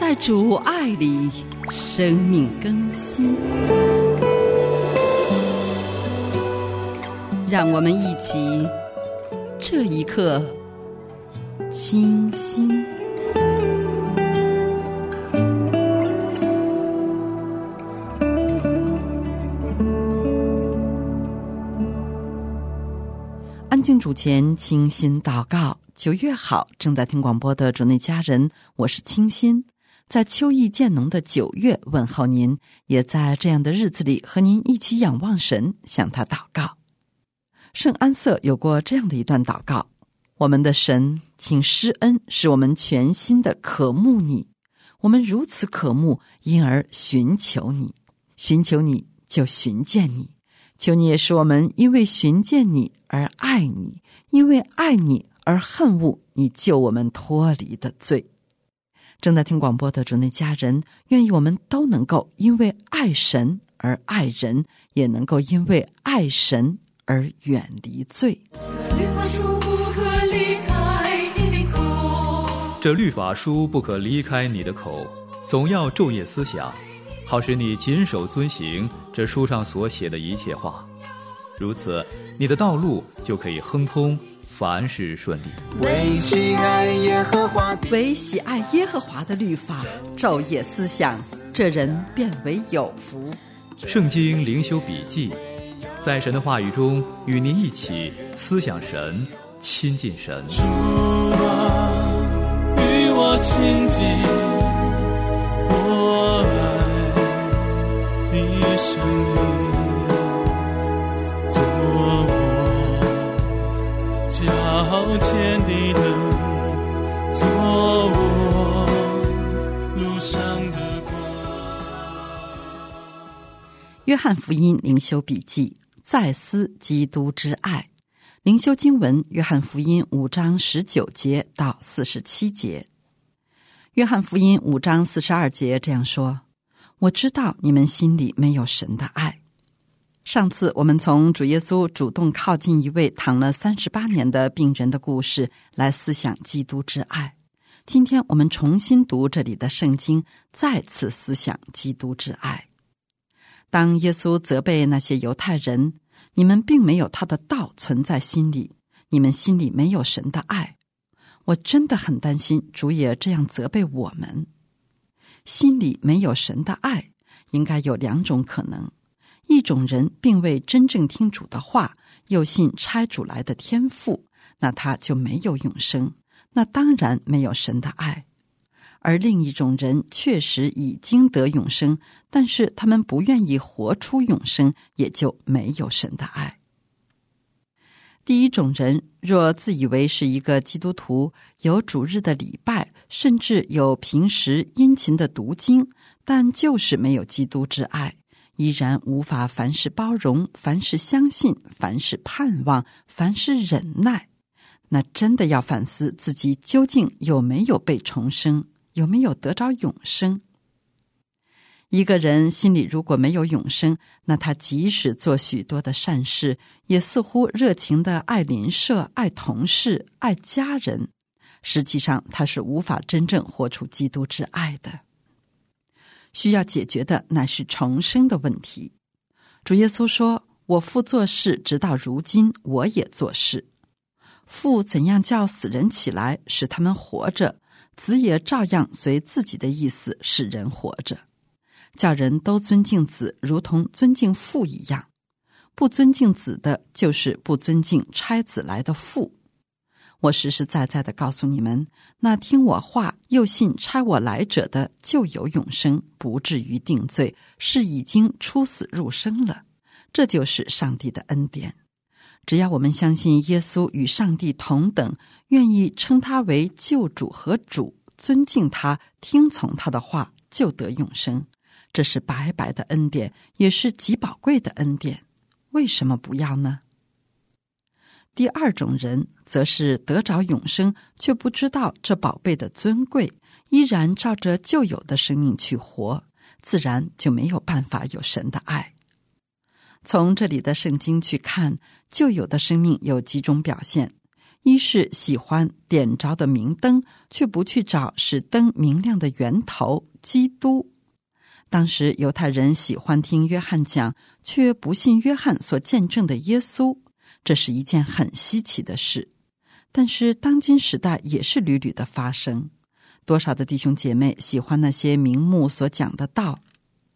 在主爱里生命更新。让我们一起这一刻清新。安静主前，清新祷告。九月好，正在听广播的主内家人，我是清新，在秋意渐浓的九月问候您，也在这样的日子里和您一起仰望神，向他祷告。圣安瑟有过这样的一段祷告：我们的神，请施恩，使我们全心的渴慕你。我们如此渴慕，因而寻求你，寻求你就寻见你。求你也使我们因为寻见你而爱你，因为爱你而恨恶你救我们脱离的罪。正在听广播的主内家人，愿意我们都能够因为爱神而爱人，也能够因为爱神而远离罪。律法书不可离开你的口，这律法书不可离开你的口，总要昼夜思想，好使你谨守遵行这书上所写的一切话。如此，你的道路就可以亨通，凡事顺利。为喜爱耶和华的唯喜爱耶和华的律法，昼夜思想，这人变为有福。圣经灵修笔记，在神的话语中与您一起思想神，亲近神。主啊，与我亲近，我爱你生命，前的灯，做我路上的光。约翰福音灵修笔记，再思基督之爱。灵修经文：约翰福音五章十九节到四十七节。约翰福音五章四十二节这样说：“我知道你们心里没有神的爱。”上次我们从主耶稣主动靠近一位躺了三十八年的病人的故事来思想基督之爱。今天我们重新读这里的圣经，再次思想基督之爱。当耶稣责备那些犹太人，你们并没有他的道存在心里，你们心里没有神的爱。我真的很担心主也这样责备我们，心里没有神的爱，应该有两种可能：一种人并未真正听主的话，又信差主来的天赋，那他就没有永生，那当然没有神的爱。而另一种人确实已经得永生，但是他们不愿意活出永生，也就没有神的爱。第一种人若自以为是一个基督徒，有主日的礼拜，甚至有平时殷勤的读经，但就是没有基督之爱，依然无法凡事包容，凡事相信，凡事盼望，凡事忍耐，那真的要反思自己究竟有没有被重生。有没有得着永生？一个人心里如果没有永生，那他即使做许多的善事，也似乎热情的爱邻舍、爱同事、爱家人，实际上他是无法真正活出基督之爱的。需要解决的乃是重生的问题。主耶稣说：“我父做事，直到如今，我也做事。父怎样叫死人起来，使他们活着？”子也照样随自己的意思使人活着，叫人都尊敬子，如同尊敬父一样。不尊敬子的，就是不尊敬差子来的父。我实实在在的告诉你们，那听我话又信差我来者的，就有永生，不至于定罪，是已经出死入生了。这就是上帝的恩典。只要我们相信耶稣与上帝同等，愿意称他为救主和主，尊敬他，听从他的话，就得永生。这是白白的恩典，也是极宝贵的恩典。为什么不要呢？第二种人，则是得着永生，却不知道这宝贝的尊贵，依然照着旧有的生命去活，自然就没有办法有神的爱。从这里的圣经去看，旧有的生命有几种表现：一是喜欢点着的明灯，却不去找使灯明亮的源头——基督。当时犹太人喜欢听约翰讲，却不信约翰所见证的耶稣，这是一件很稀奇的事。但是当今时代也是屡屡的发生，多少的弟兄姐妹喜欢那些名目所讲的道。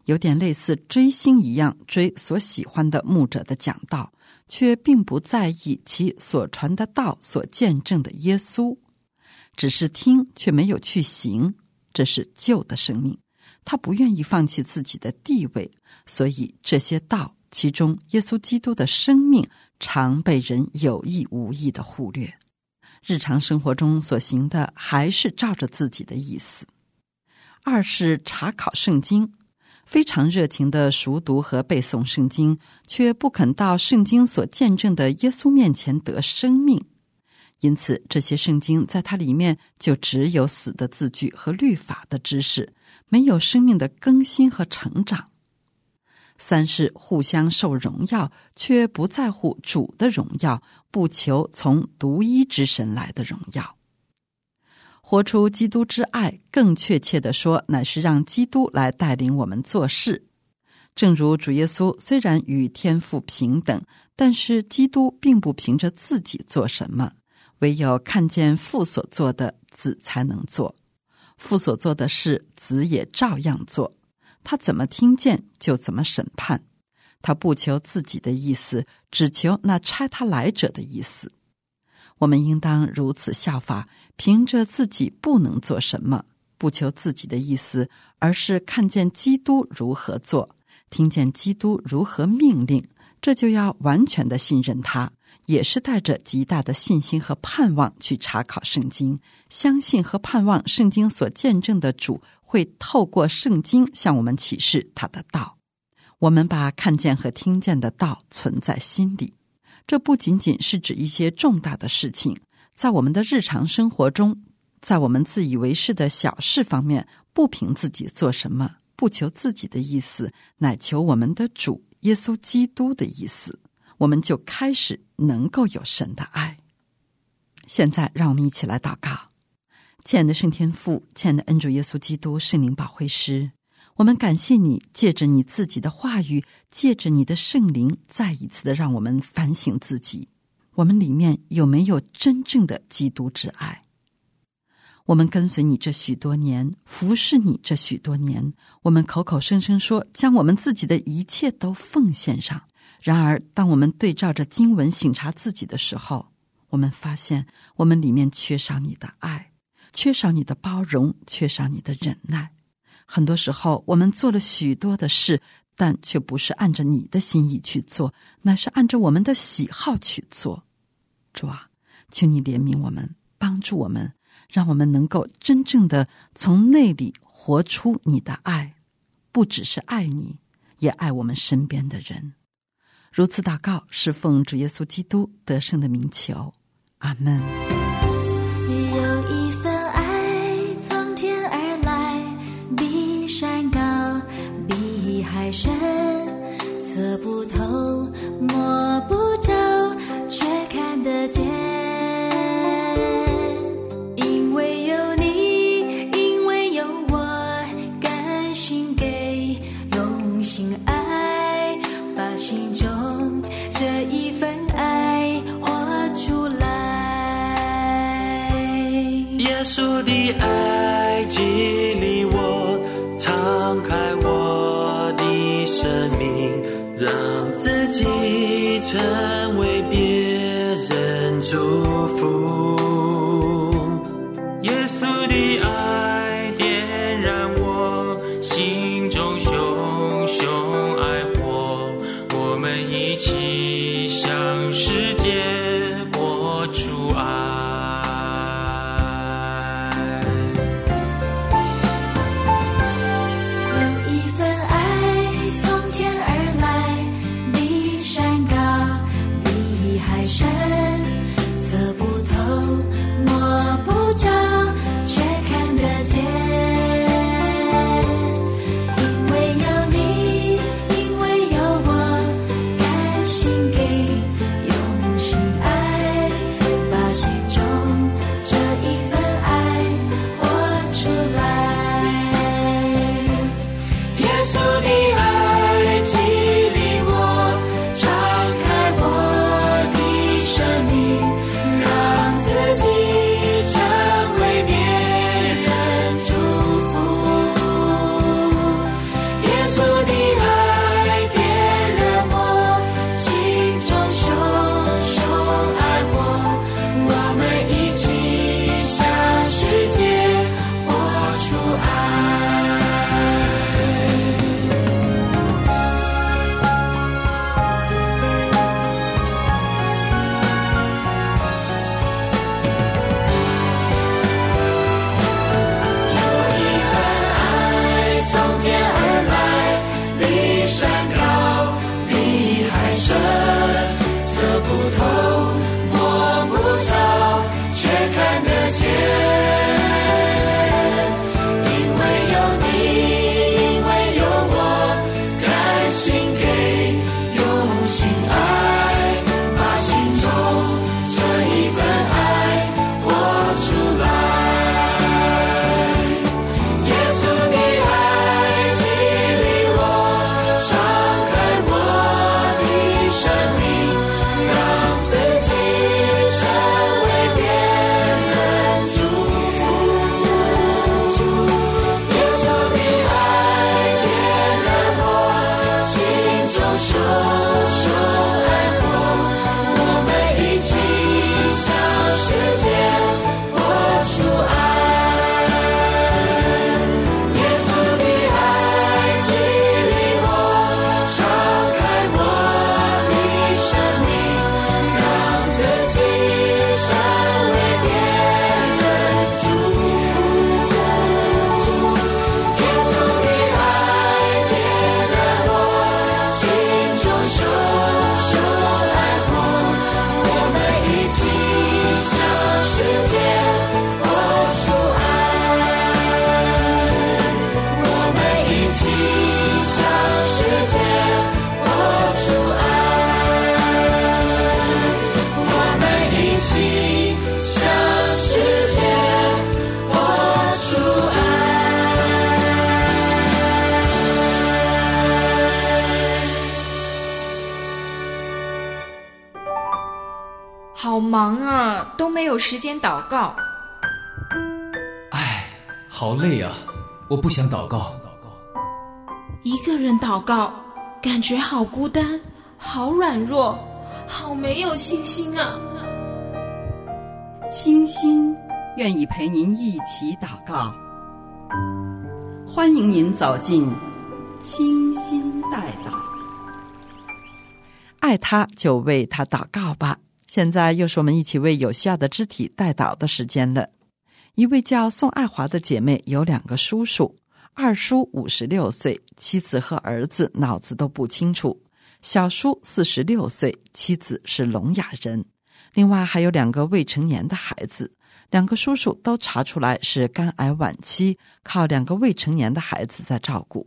有点类似追星一样，追所喜欢的牧者的讲道，却并不在意其所传的道所见证的耶稣，只是听却没有去行。这是旧的生命，他不愿意放弃自己的地位，所以这些道其中，耶稣基督的生命常被人有意无意的忽略。日常生活中所行的，还是照着自己的意思。二是查考圣经。非常热情的熟读和背诵圣经，却不肯到圣经所见证的耶稣面前得生命，因此这些圣经在它里面就只有死的字句和律法的知识，没有生命的更新和成长。三是互相受荣耀，却不在乎主的荣耀，不求从独一之神来的荣耀。活出基督之爱，更确切的说，乃是让基督来带领我们做事。正如主耶稣虽然与天父平等，但是基督并不凭着自己做什么，唯有看见父所做的，子才能做；父所做的事，子也照样做。他怎么听见，就怎么审判。他不求自己的意思，只求那差他来者的意思。我们应当如此效法，凭着自己不能做什么，不求自己的意思，而是看见基督如何做，听见基督如何命令，这就要完全的信任他，也是带着极大的信心和盼望去查考圣经，相信和盼望圣经所见证的主会透过圣经向我们启示他的道。我们把看见和听见的道存在心里。这不仅仅是指一些重大的事情，在我们的日常生活中，在我们自以为是的小事方面，不凭自己做什么，不求自己的意思，乃求我们的主耶稣基督的意思，我们就开始能够有神的爱。现在，让我们一起来祷告，亲爱的圣天父，亲爱的恩主耶稣基督圣灵保惠师。我们感谢你，借着你自己的话语，借着你的圣灵，再一次的让我们反省自己：我们里面有没有真正的基督之爱？我们跟随你这许多年，服侍你这许多年，我们口口声声说将我们自己的一切都奉献上。然而，当我们对照着经文省察自己的时候，我们发现我们里面缺少你的爱，缺少你的包容，缺少你的忍耐。很多时候，我们做了许多的事，但却不是按着你的心意去做，乃是按照我们的喜好去做。主啊，请你怜悯我们，帮助我们，让我们能够真正的从内里活出你的爱，不只是爱你，也爱我们身边的人。如此祷告，是奉主耶稣基督得胜的名求。阿门。时间祷告。唉，好累啊，我不想祷告。一个人祷告，感觉好孤单，好软弱，好没有信心啊。清心愿意陪您一起祷告，欢迎您走进清心代祷。爱他就为他祷告吧。现在又是我们一起为有需要的肢体代祷的时间了。一位叫宋爱华的姐妹有两个叔叔，二叔五十六岁，妻子和儿子脑子都不清楚；小叔四十六岁，妻子是聋哑人。另外还有两个未成年的孩子，两个叔叔都查出来是肝癌晚期，靠两个未成年的孩子在照顾。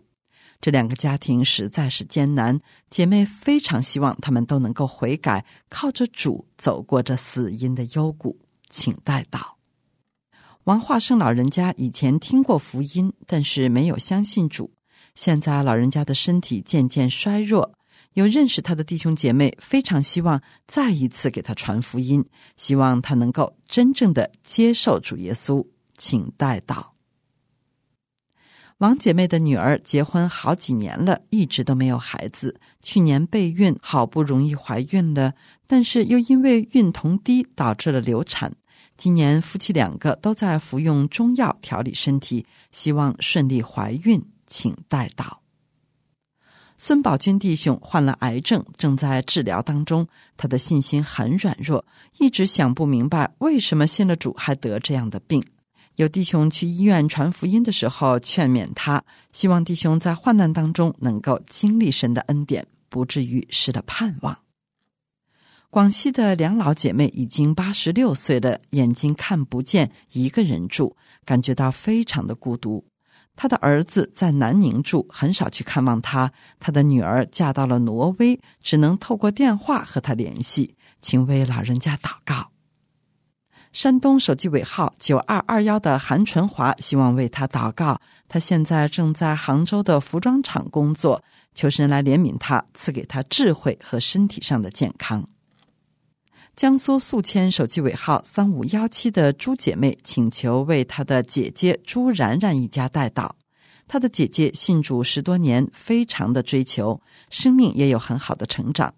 这两个家庭实在是艰难，姐妹非常希望他们都能够悔改，靠着主走过这死荫的幽谷。请带祷。王化生老人家以前听过福音，但是没有相信主。现在老人家的身体渐渐衰弱，有认识他的弟兄姐妹非常希望再一次给他传福音，希望他能够真正的接受主耶稣。请带祷。王姐妹的女儿结婚好几年了，一直都没有孩子。去年备孕，好不容易怀孕了，但是又因为孕酮低导致了流产。今年夫妻两个都在服用中药调理身体，希望顺利怀孕，请带到。孙宝军弟兄患了癌症，正在治疗当中，他的信心很软弱，一直想不明白为什么信了主还得这样的病。有弟兄去医院传福音的时候，劝勉他，希望弟兄在患难当中能够经历神的恩典，不至于失了盼望。广西的两老姐妹已经八十六岁了，眼睛看不见，一个人住，感觉到非常的孤独。她的儿子在南宁住，很少去看望她。她的女儿嫁到了挪威，只能透过电话和她联系，请为老人家祷告。山东手机尾号九二二幺的韩纯华希望为他祷告。他现在正在杭州的服装厂工作，求神来怜悯他，赐给他智慧和身体上的健康。江苏宿迁手机尾号三五幺七的朱姐妹请求为她的姐姐朱然然一家代祷。她的姐姐信主十多年，非常的追求，生命也有很好的成长。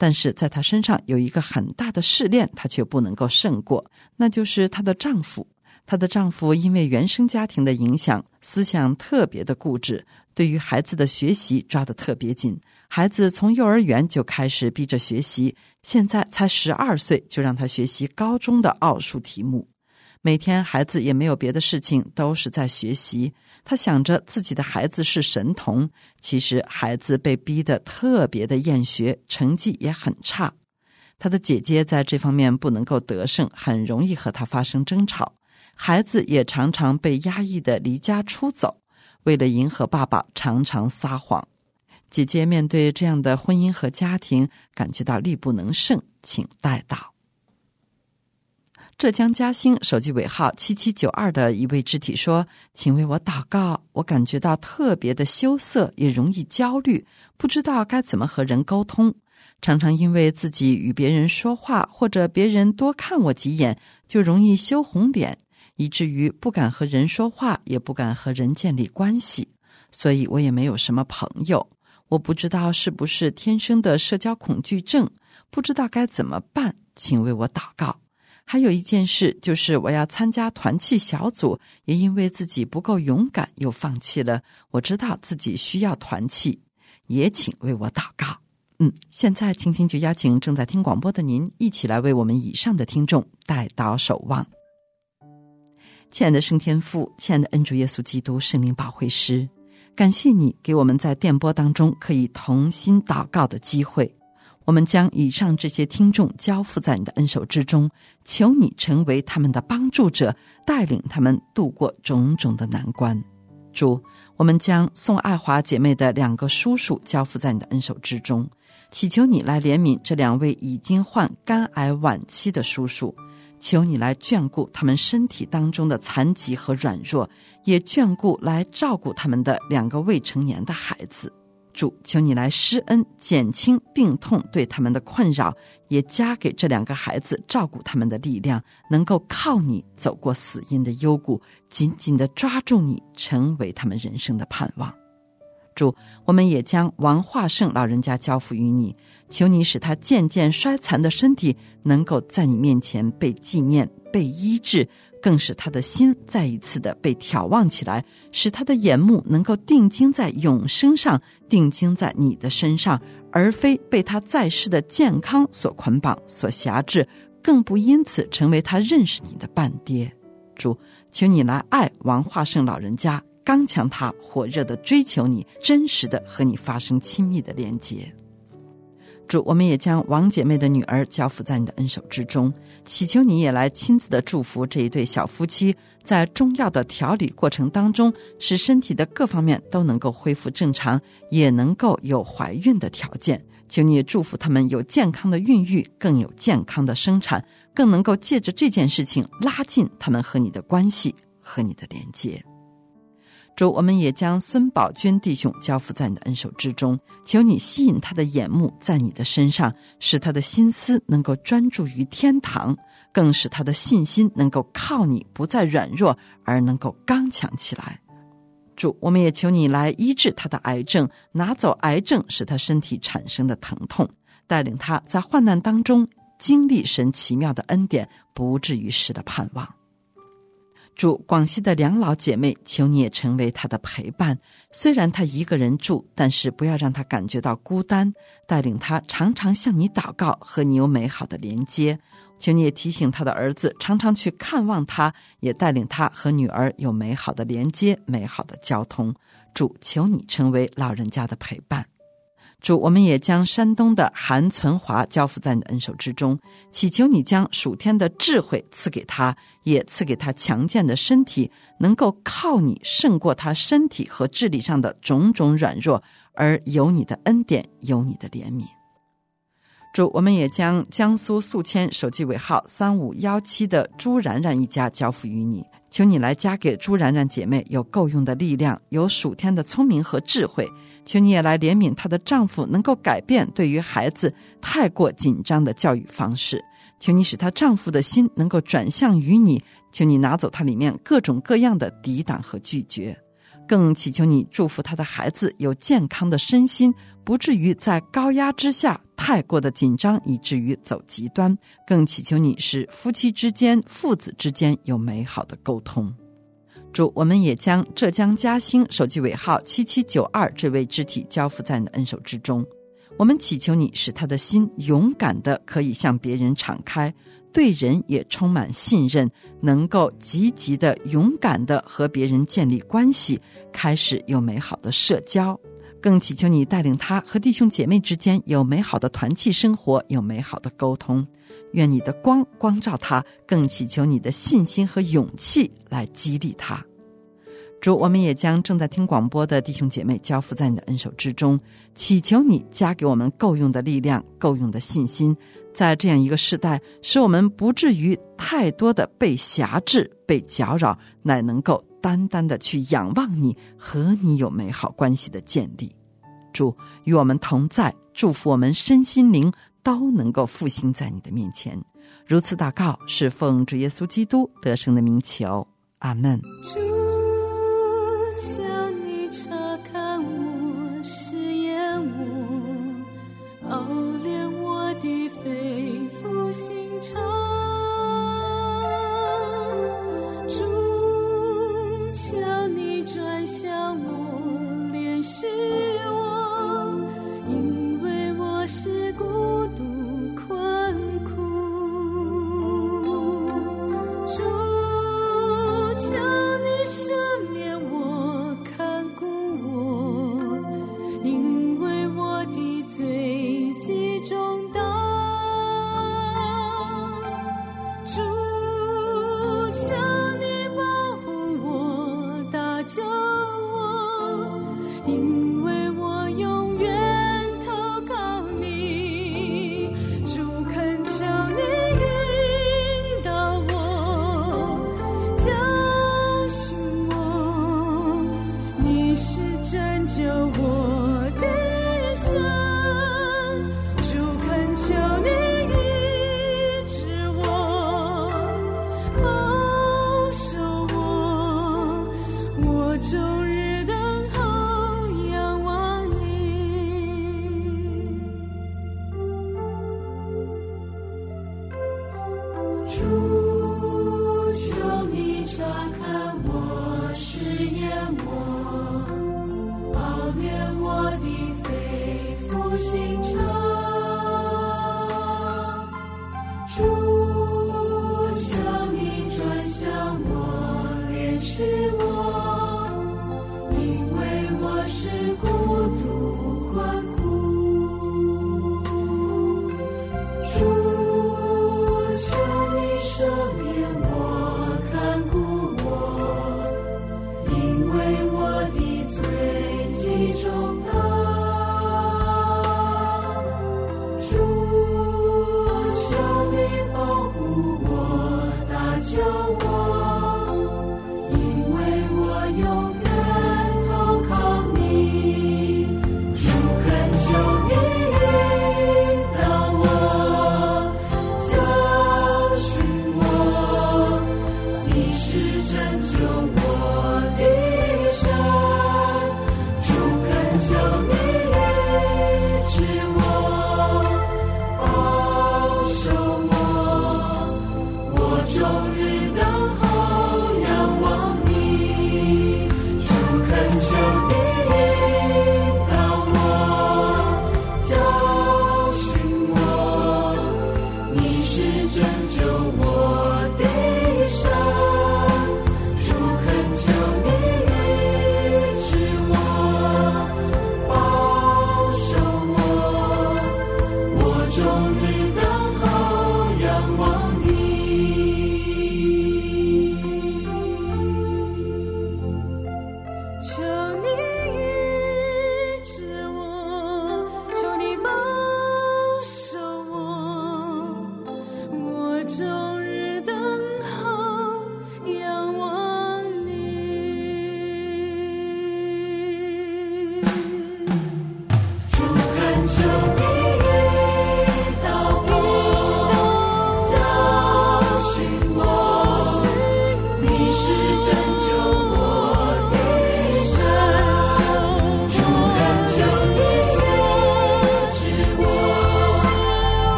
但是在她身上有一个很大的试炼，她却不能够胜过，那就是她的丈夫。她的丈夫因为原生家庭的影响，思想特别的固执，对于孩子的学习抓得特别紧。孩子从幼儿园就开始逼着学习，现在才十二岁，就让他学习高中的奥数题目。每天孩子也没有别的事情，都是在学习。他想着自己的孩子是神童，其实孩子被逼得特别的厌学，成绩也很差。他的姐姐在这方面不能够得胜，很容易和他发生争吵。孩子也常常被压抑的离家出走，为了迎合爸爸，常常撒谎。姐姐面对这样的婚姻和家庭，感觉到力不能胜，请带到。浙江嘉兴手机尾号七七九二的一位肢体说：“请为我祷告，我感觉到特别的羞涩，也容易焦虑，不知道该怎么和人沟通。常常因为自己与别人说话，或者别人多看我几眼，就容易羞红脸，以至于不敢和人说话，也不敢和人建立关系。所以我也没有什么朋友。我不知道是不是天生的社交恐惧症，不知道该怎么办，请为我祷告。”还有一件事，就是我要参加团契小组，也因为自己不够勇敢，又放弃了。我知道自己需要团契，也请为我祷告。嗯，现在青青就邀请正在听广播的您，一起来为我们以上的听众带祷守望。亲爱的圣天父，亲爱的恩主耶稣基督圣灵保惠师，感谢你给我们在电波当中可以同心祷告的机会。我们将以上这些听众交付在你的恩手之中，求你成为他们的帮助者，带领他们度过种种的难关。主，我们将宋爱华姐妹的两个叔叔交付在你的恩手之中，祈求你来怜悯这两位已经患肝癌晚期的叔叔，求你来眷顾他们身体当中的残疾和软弱，也眷顾来照顾他们的两个未成年的孩子。主，求你来施恩，减轻病痛对他们的困扰，也加给这两个孩子照顾他们的力量，能够靠你走过死因的幽谷，紧紧的抓住你，成为他们人生的盼望。主，我们也将王化胜老人家交付于你，求你使他渐渐衰残的身体能够在你面前被纪念、被医治，更使他的心再一次的被眺望起来，使他的眼目能够定睛在永生上，定睛在你的身上，而非被他在世的健康所捆绑、所辖制，更不因此成为他认识你的半爹。主，求你来爱王化胜老人家。刚强，他火热的追求你，真实的和你发生亲密的连接。主，我们也将王姐妹的女儿交付在你的恩手之中，祈求你也来亲自的祝福这一对小夫妻，在中药的调理过程当中，使身体的各方面都能够恢复正常，也能够有怀孕的条件。求你祝福他们有健康的孕育，更有健康的生产，更能够借着这件事情拉近他们和你的关系和你的连接。主，我们也将孙宝军弟兄交付在你的恩手之中，求你吸引他的眼目在你的身上，使他的心思能够专注于天堂，更使他的信心能够靠你，不再软弱，而能够刚强起来。主，我们也求你来医治他的癌症，拿走癌症使他身体产生的疼痛，带领他在患难当中经历神奇妙的恩典，不至于失了盼望。主广西的两老姐妹，求你也成为她的陪伴。虽然她一个人住，但是不要让她感觉到孤单。带领她常常向你祷告，和你有美好的连接。求你也提醒她的儿子，常常去看望她，也带领她和女儿有美好的连接、美好的交通。主，求你成为老人家的陪伴。主，我们也将山东的韩存华交付在你的恩手之中，祈求你将属天的智慧赐给他，也赐给他强健的身体，能够靠你胜过他身体和智力上的种种软弱，而有你的恩典，有你的怜悯。主，我们也将江苏宿迁手机尾号三五幺七的朱然然一家交付于你。求你来加给朱然然姐妹有够用的力量，有属天的聪明和智慧。求你也来怜悯她的丈夫，能够改变对于孩子太过紧张的教育方式。求你使她丈夫的心能够转向于你。求你拿走她里面各种各样的抵挡和拒绝。更祈求你祝福他的孩子有健康的身心，不至于在高压之下太过的紧张，以至于走极端。更祈求你使夫妻之间、父子之间有美好的沟通。主，我们也将浙江嘉兴手机尾号七七九二这位肢体交付在你的恩手之中。我们祈求你使他的心勇敢的可以向别人敞开。对人也充满信任，能够积极的、勇敢的和别人建立关系，开始有美好的社交。更祈求你带领他和弟兄姐妹之间有美好的团契生活，有美好的沟通。愿你的光光照他，更祈求你的信心和勇气来激励他。主，我们也将正在听广播的弟兄姐妹交付在你的恩手之中，祈求你加给我们够用的力量、够用的信心。在这样一个时代，使我们不至于太多的被辖制、被搅扰，乃能够单单的去仰望你和你有美好关系的建立。主与我们同在，祝福我们身心灵都能够复兴在你的面前。如此祷告，是奉主耶稣基督得胜的名求。阿门。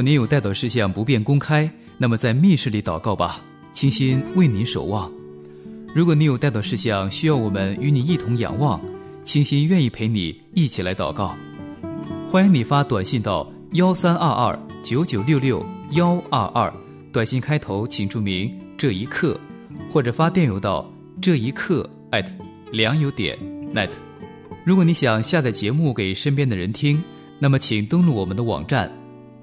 果您有带祷事项不便公开，那么在密室里祷告吧，清心为您守望。如果你有带祷事项需要我们与你一同仰望，清心愿意陪你一起来祷告。欢迎你发短信到幺三二二九九六六幺二二，短信开头请注明这一刻，或者发电邮到这一刻艾特良友点 net。如果你想下载节目给身边的人听，那么请登录我们的网站。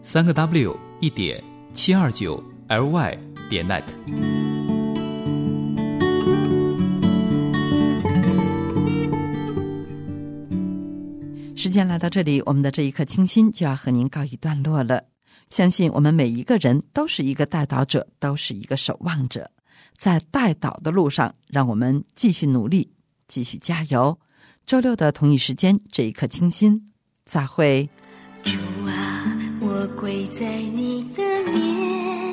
三个 W 一点七二九 LY 点 net。时间来到这里，我们的这一刻清新就要和您告一段落了。相信我们每一个人都是一个带导者，都是一个守望者，在带导的路上，让我们继续努力，继续加油。周六的同一时间，这一刻清新，再会。主啊。我跪在你的面